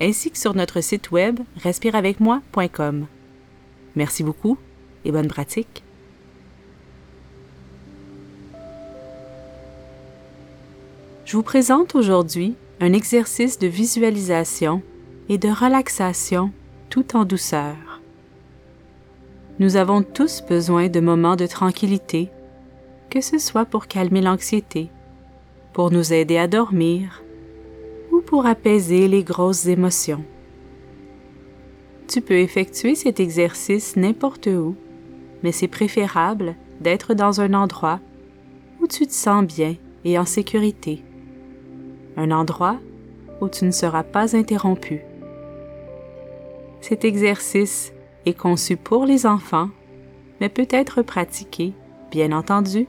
ainsi que sur notre site web respireavecmoi.com. Merci beaucoup et bonne pratique. Je vous présente aujourd'hui un exercice de visualisation et de relaxation tout en douceur. Nous avons tous besoin de moments de tranquillité, que ce soit pour calmer l'anxiété, pour nous aider à dormir pour apaiser les grosses émotions. Tu peux effectuer cet exercice n'importe où, mais c'est préférable d'être dans un endroit où tu te sens bien et en sécurité. Un endroit où tu ne seras pas interrompu. Cet exercice est conçu pour les enfants, mais peut être pratiqué, bien entendu,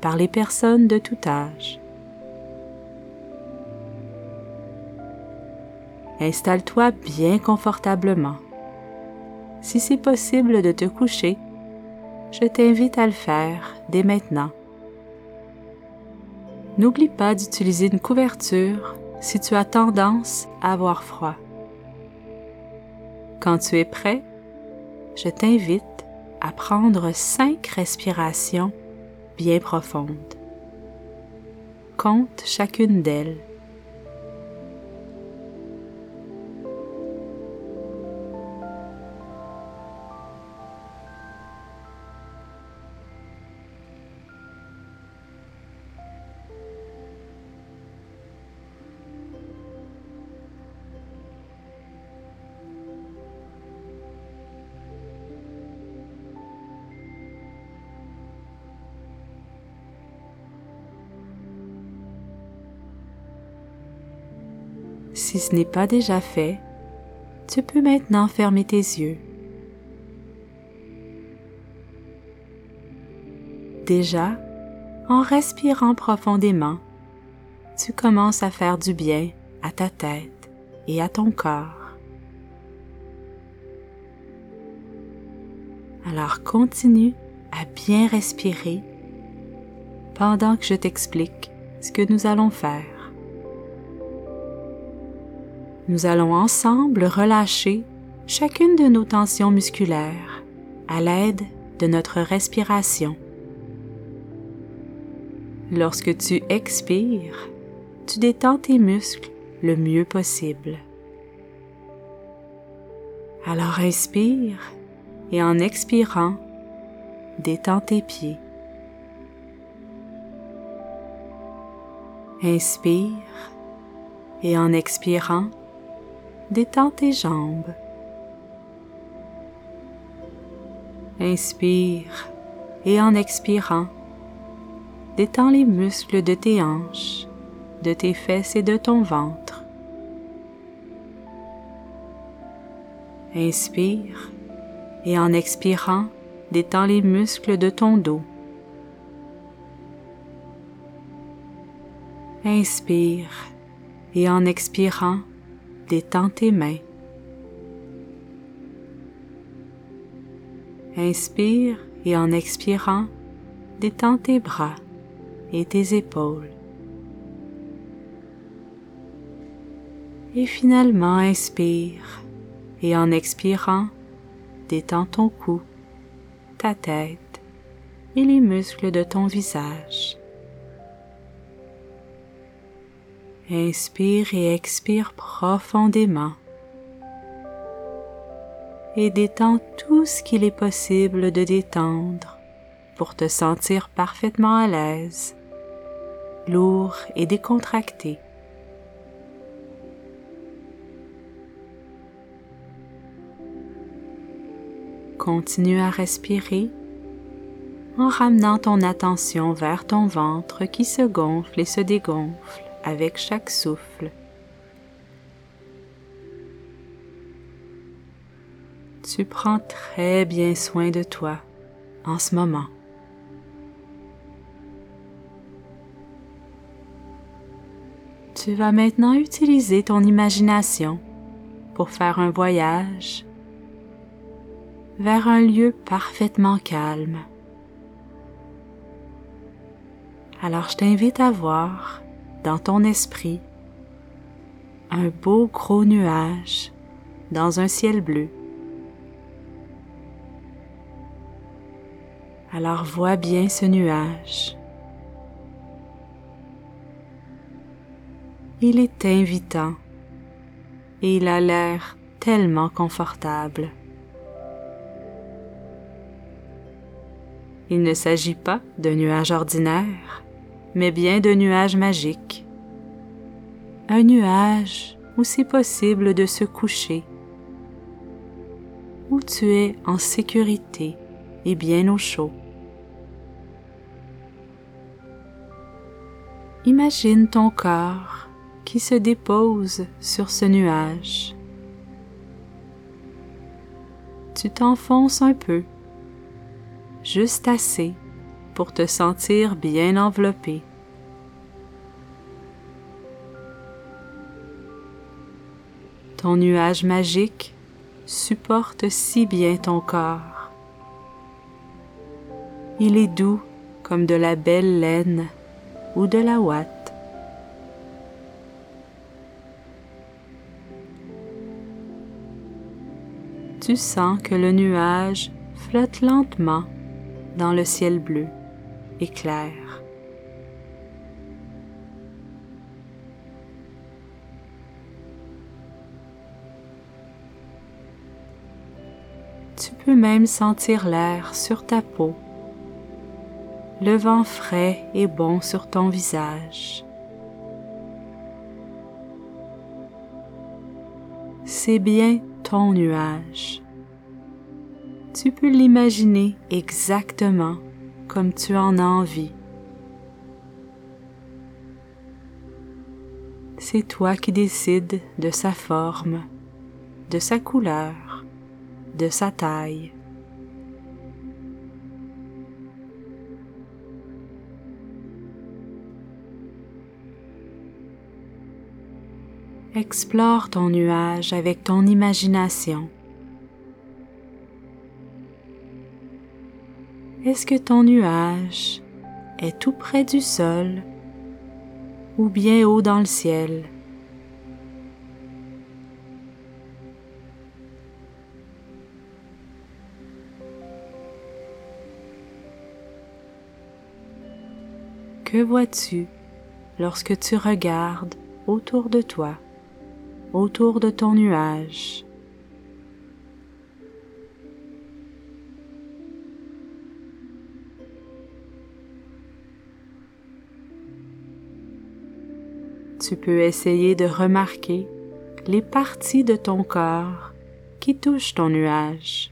par les personnes de tout âge. Installe-toi bien confortablement. Si c'est possible de te coucher, je t'invite à le faire dès maintenant. N'oublie pas d'utiliser une couverture si tu as tendance à avoir froid. Quand tu es prêt, je t'invite à prendre cinq respirations bien profondes. Compte chacune d'elles. Si ce n'est pas déjà fait, tu peux maintenant fermer tes yeux. Déjà, en respirant profondément, tu commences à faire du bien à ta tête et à ton corps. Alors continue à bien respirer pendant que je t'explique ce que nous allons faire nous allons ensemble relâcher chacune de nos tensions musculaires à l'aide de notre respiration. Lorsque tu expires, tu détends tes muscles le mieux possible. Alors inspire et en expirant, détends tes pieds. Inspire et en expirant, détends tes jambes. Inspire et en expirant, détends les muscles de tes hanches, de tes fesses et de ton ventre. Inspire et en expirant, détends les muscles de ton dos. Inspire et en expirant, détends tes mains. Inspire et en expirant, détends tes bras et tes épaules. Et finalement, inspire et en expirant, détends ton cou, ta tête et les muscles de ton visage. Inspire et expire profondément et détends tout ce qu'il est possible de détendre pour te sentir parfaitement à l'aise, lourd et décontracté. Continue à respirer en ramenant ton attention vers ton ventre qui se gonfle et se dégonfle avec chaque souffle. Tu prends très bien soin de toi en ce moment. Tu vas maintenant utiliser ton imagination pour faire un voyage vers un lieu parfaitement calme. Alors je t'invite à voir dans ton esprit un beau gros nuage dans un ciel bleu. Alors vois bien ce nuage. Il est invitant et il a l'air tellement confortable. Il ne s'agit pas d'un nuage ordinaire, mais bien d'un nuage magique. Un nuage où c'est possible de se coucher, où tu es en sécurité et bien au chaud. Imagine ton corps qui se dépose sur ce nuage. Tu t'enfonces un peu, juste assez pour te sentir bien enveloppé. Ton nuage magique supporte si bien ton corps. Il est doux comme de la belle laine ou de la ouate. tu sens que le nuage flotte lentement dans le ciel bleu et clair. Peux même sentir l'air sur ta peau, le vent frais et bon sur ton visage. C'est bien ton nuage. Tu peux l'imaginer exactement comme tu en as envie. C'est toi qui décides de sa forme, de sa couleur, sa taille. Explore ton nuage avec ton imagination. Est-ce que ton nuage est tout près du sol ou bien haut dans le ciel? Que vois-tu lorsque tu regardes autour de toi? autour de ton nuage? Tu peux essayer de remarquer les parties de ton corps qui touchent ton nuage.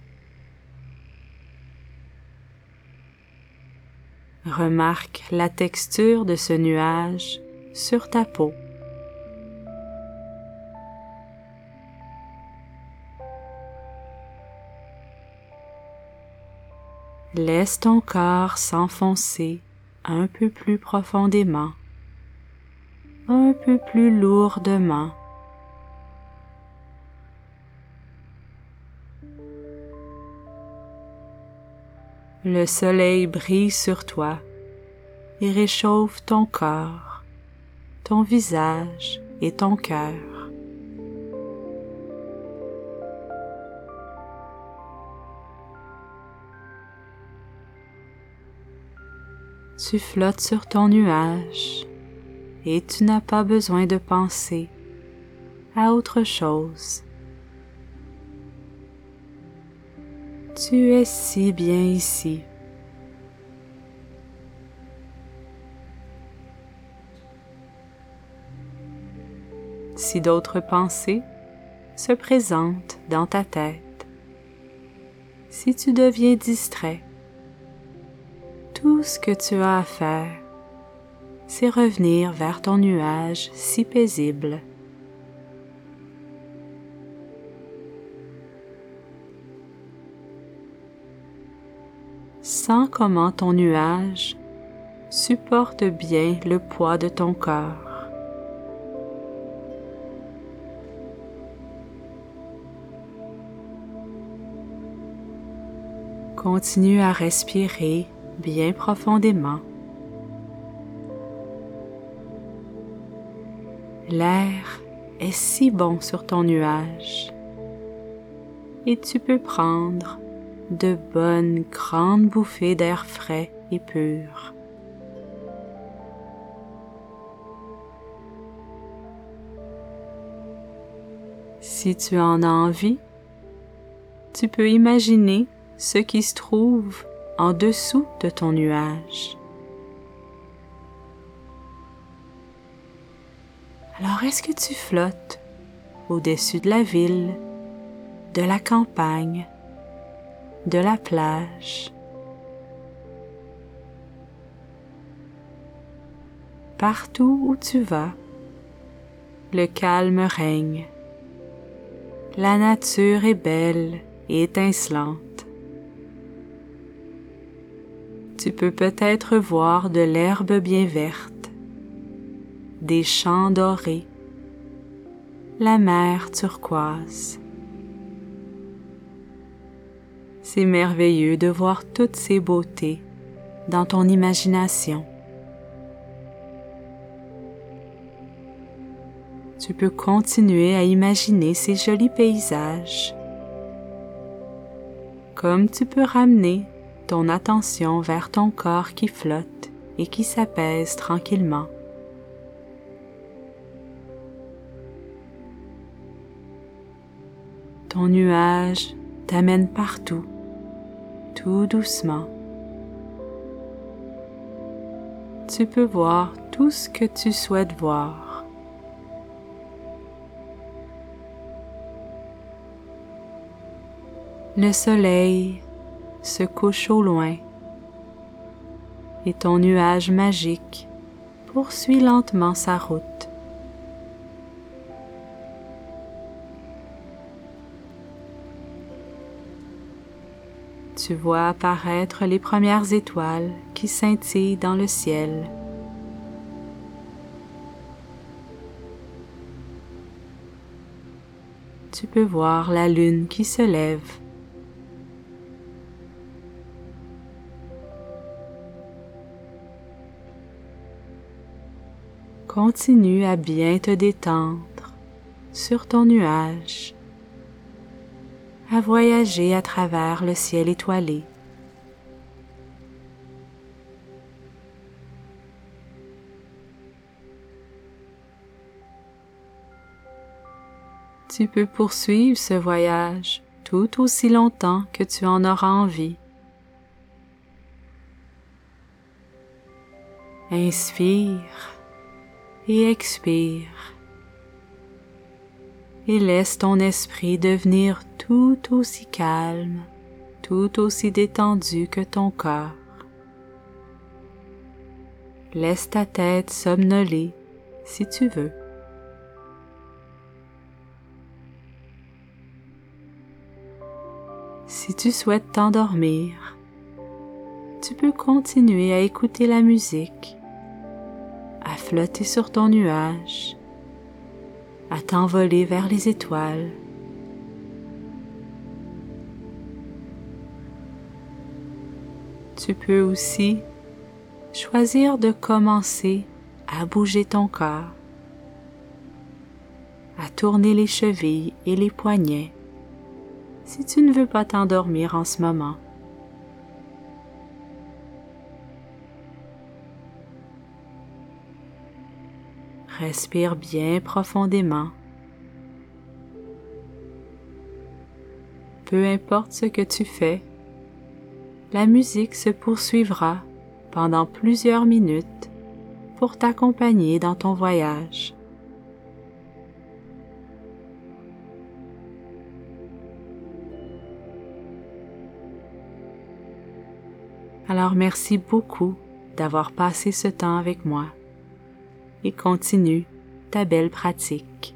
Remarque la texture de ce nuage sur ta peau. Laisse ton corps s'enfoncer un peu plus profondément, un peu plus lourdement. Le soleil brille sur toi et réchauffe ton corps, ton visage et ton cœur. tu flottes sur ton nuage et tu n'as pas besoin de penser à autre chose. Tu es si bien ici. Si d'autres pensées se présentent dans ta tête, si tu deviens distrait, tout ce que tu as à faire, c'est revenir vers ton nuage si paisible. Sens comment ton nuage supporte bien le poids de ton corps. Continue à respirer bien profondément. L'air est si bon sur ton nuage et tu peux prendre de bonnes grandes bouffées d'air frais et pur. Si tu en as envie, tu peux imaginer ce qui se trouve en dessous de ton nuage. Alors est-ce que tu flottes au-dessus de la ville, de la campagne, de la plage? Partout où tu vas, le calme règne. La nature est belle et étincelante. tu peux peut-être voir de l'herbe bien verte, des champs dorés, la mer turquoise. C'est merveilleux de voir toutes ces beautés dans ton imagination. Tu peux continuer à imaginer ces jolis paysages, comme tu peux ramener ton attention vers ton corps qui flotte et qui s'apaise tranquillement. Ton nuage t'amène partout, tout doucement. Tu peux voir tout ce que tu souhaites voir. Le soleil se couche au loin et ton nuage magique poursuit lentement sa route. Tu vois apparaître les premières étoiles qui scintillent dans le ciel. Tu peux voir la lune qui se lève Continue à bien te détendre sur ton nuage, à voyager à travers le ciel étoilé. Tu peux poursuivre ce voyage tout aussi longtemps que tu en auras envie. Inspire et expire. Et laisse ton esprit devenir tout aussi calme, tout aussi détendu que ton corps. Laisse ta tête somnoler si tu veux. Si tu souhaites t'endormir, tu peux continuer à écouter la musique à flotter sur ton nuage, à t'envoler vers les étoiles. Tu peux aussi choisir de commencer à bouger ton corps, à tourner les chevilles et les poignets si tu ne veux pas t'endormir en ce moment. Respire bien profondément. Peu importe ce que tu fais, la musique se poursuivra pendant plusieurs minutes pour t'accompagner dans ton voyage. Alors merci beaucoup d'avoir passé ce temps avec moi continue ta belle pratique.